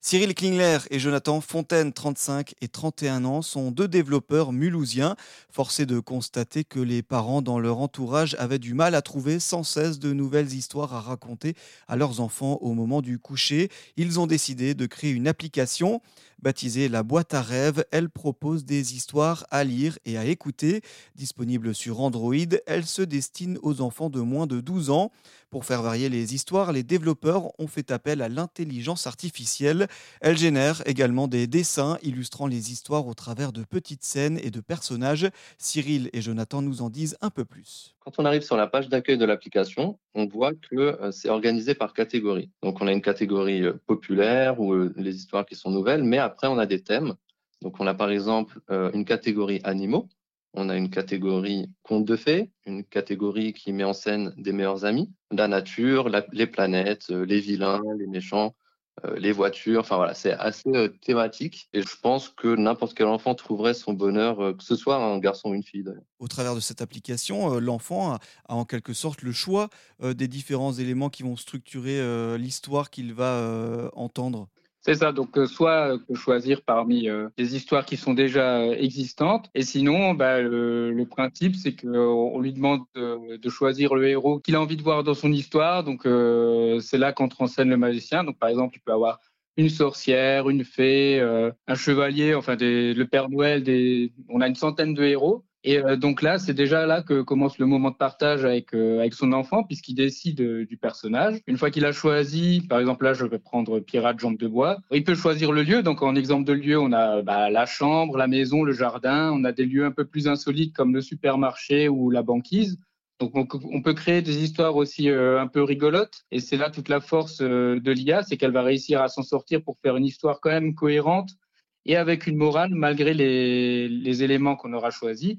Cyril Klingler et Jonathan Fontaine, 35 et 31 ans, sont deux développeurs mulhousiens, forcés de constater que les parents dans leur entourage avaient du mal à trouver sans cesse de nouvelles histoires à raconter à leurs enfants au moment du coucher. Ils ont décidé de créer une application baptisée La boîte à rêves. Elle propose des histoires à lire et à écouter. Disponible sur Android, elle se destine aux enfants de moins de 12 ans. Pour faire varier les histoires, les développeurs ont fait appel à l'intelligence artificielle. Elle génère également des dessins illustrant les histoires au travers de petites scènes et de personnages. Cyril et Jonathan nous en disent un peu plus. Quand on arrive sur la page d'accueil de l'application, on voit que euh, c'est organisé par catégorie. Donc on a une catégorie euh, populaire ou euh, les histoires qui sont nouvelles, mais après on a des thèmes. Donc on a par exemple une catégorie animaux, on a une catégorie contes de fées, une catégorie qui met en scène des meilleurs amis, la nature, les planètes, les vilains, les méchants, euh, les voitures. Enfin voilà, c'est assez euh, thématique et je pense que n'importe quel enfant trouverait son bonheur, euh, que ce soit un garçon ou une fille. Au travers de cette application, l'enfant a, en quelque sorte le choix des différents éléments qui vont structurer l'histoire qu'il va entendre. C'est ça, donc euh, soit euh, choisir parmi euh, des histoires qui sont déjà existantes, et sinon, bah, le, principe, c'est qu'on lui demande de, choisir le héros qu'il a envie de voir dans son histoire. Donc c'est là qu'entre en scène le magicien. Donc par exemple, il peut avoir une sorcière, une fée, un chevalier, enfin le Père Noël. On a une centaine de héros. Et euh, donc là, c'est déjà là que commence le moment de partage avec, euh, avec son enfant, puisqu'il décide euh, du personnage. Une fois qu'il a choisi, par exemple là, je vais prendre Pirate Jambe de Bois, il peut choisir le lieu. Donc en exemple de lieu, on a bah, la chambre, la maison, le jardin. On a des lieux un peu plus insolites comme le supermarché ou la banquise. Donc on, peut créer des histoires aussi un peu rigolotes. Et c'est là toute la force de l'IA, c'est qu'elle va réussir à s'en sortir pour faire une histoire quand même cohérente et avec une morale malgré les, les éléments qu'on aura choisis.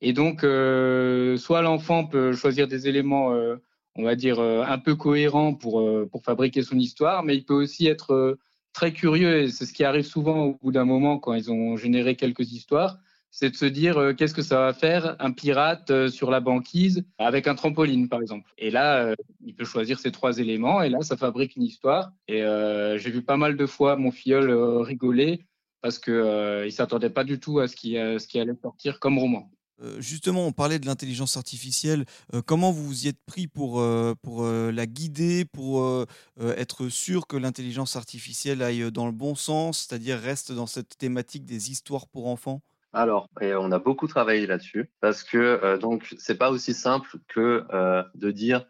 Et donc, euh, soit l'enfant peut choisir des éléments, euh, on va dire, euh, un peu cohérents pour, fabriquer son histoire, mais il peut aussi être très curieux, et c'est ce qui arrive souvent au bout d'un moment quand ils ont généré quelques histoires, c'est de se dire qu'est-ce que ça va faire un pirate sur la banquise avec un trampoline, par exemple. Et là, il peut choisir ces trois éléments, et là, ça fabrique une histoire. Et j'ai vu pas mal de fois mon filleul rigoler parce qu'il ne s'attendait pas du tout à ce qui, ce qui allait sortir comme roman. Euh, justement, on parlait de l'intelligence artificielle. Euh, comment vous vous y êtes pris pour, euh, pour la guider, pour être sûr que l'intelligence artificielle aille dans le bon sens, c'est-à-dire reste dans cette thématique des histoires pour enfants? Alors, on a beaucoup travaillé là-dessus parce que donc c'est pas aussi simple que de dire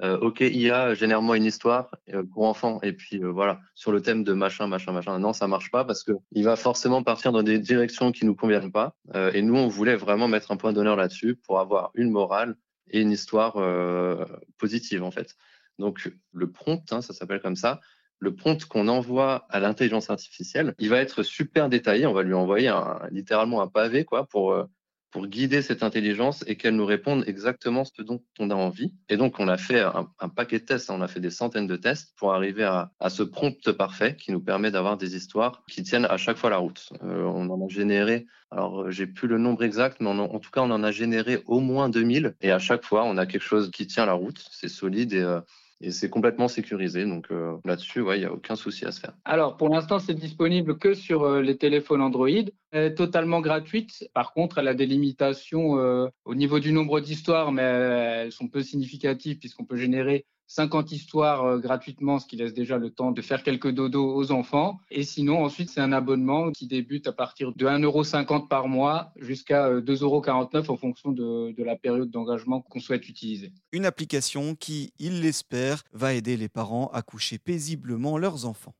euh, ok, IA, génère-moi une histoire euh, pour enfants. Et puis euh, voilà, sur le thème de machin, machin, machin. Non, ça marche pas parce que il va forcément partir dans des directions qui nous conviennent pas. et nous, on voulait vraiment mettre un point d'honneur là-dessus pour avoir une morale et une histoire positive en fait. Donc le prompt, hein, ça s'appelle comme ça. Le prompt qu'on envoie à l'intelligence artificielle, il va être super détaillé. On va lui envoyer littéralement un pavé quoi pour pour guider cette intelligence et qu'elle nous réponde exactement ce dont on a envie. Et donc, on a fait un, paquet de tests, hein. on a fait des centaines de tests pour arriver à, ce prompt parfait qui nous permet d'avoir des histoires qui tiennent à chaque fois la route. Euh, on en a généré, alors j'ai plus le nombre exact, mais en tout cas, on en a généré au moins 2000 et à chaque fois, on a quelque chose qui tient la route, c'est solide et euh, et c'est complètement sécurisé. Donc euh, là-dessus, il n'y a aucun souci à se faire. Alors pour l'instant, c'est disponible que sur euh, les téléphones Android. Elle est totalement gratuite. Par contre, elle a des limitations euh, au niveau du nombre d'histoires, mais elles sont peu significatives puisqu'on peut générer 50 histoires euh, gratuitement, ce qui laisse déjà le temps de faire quelques dodos aux enfants. Et sinon, ensuite, c'est un abonnement qui débute à partir de 1,50€ par mois jusqu'à 2,49€ euh, en fonction de, de la période d'engagement qu'on souhaite utiliser. Une application qui, il l'espère, va aider les parents à coucher paisiblement leurs enfants.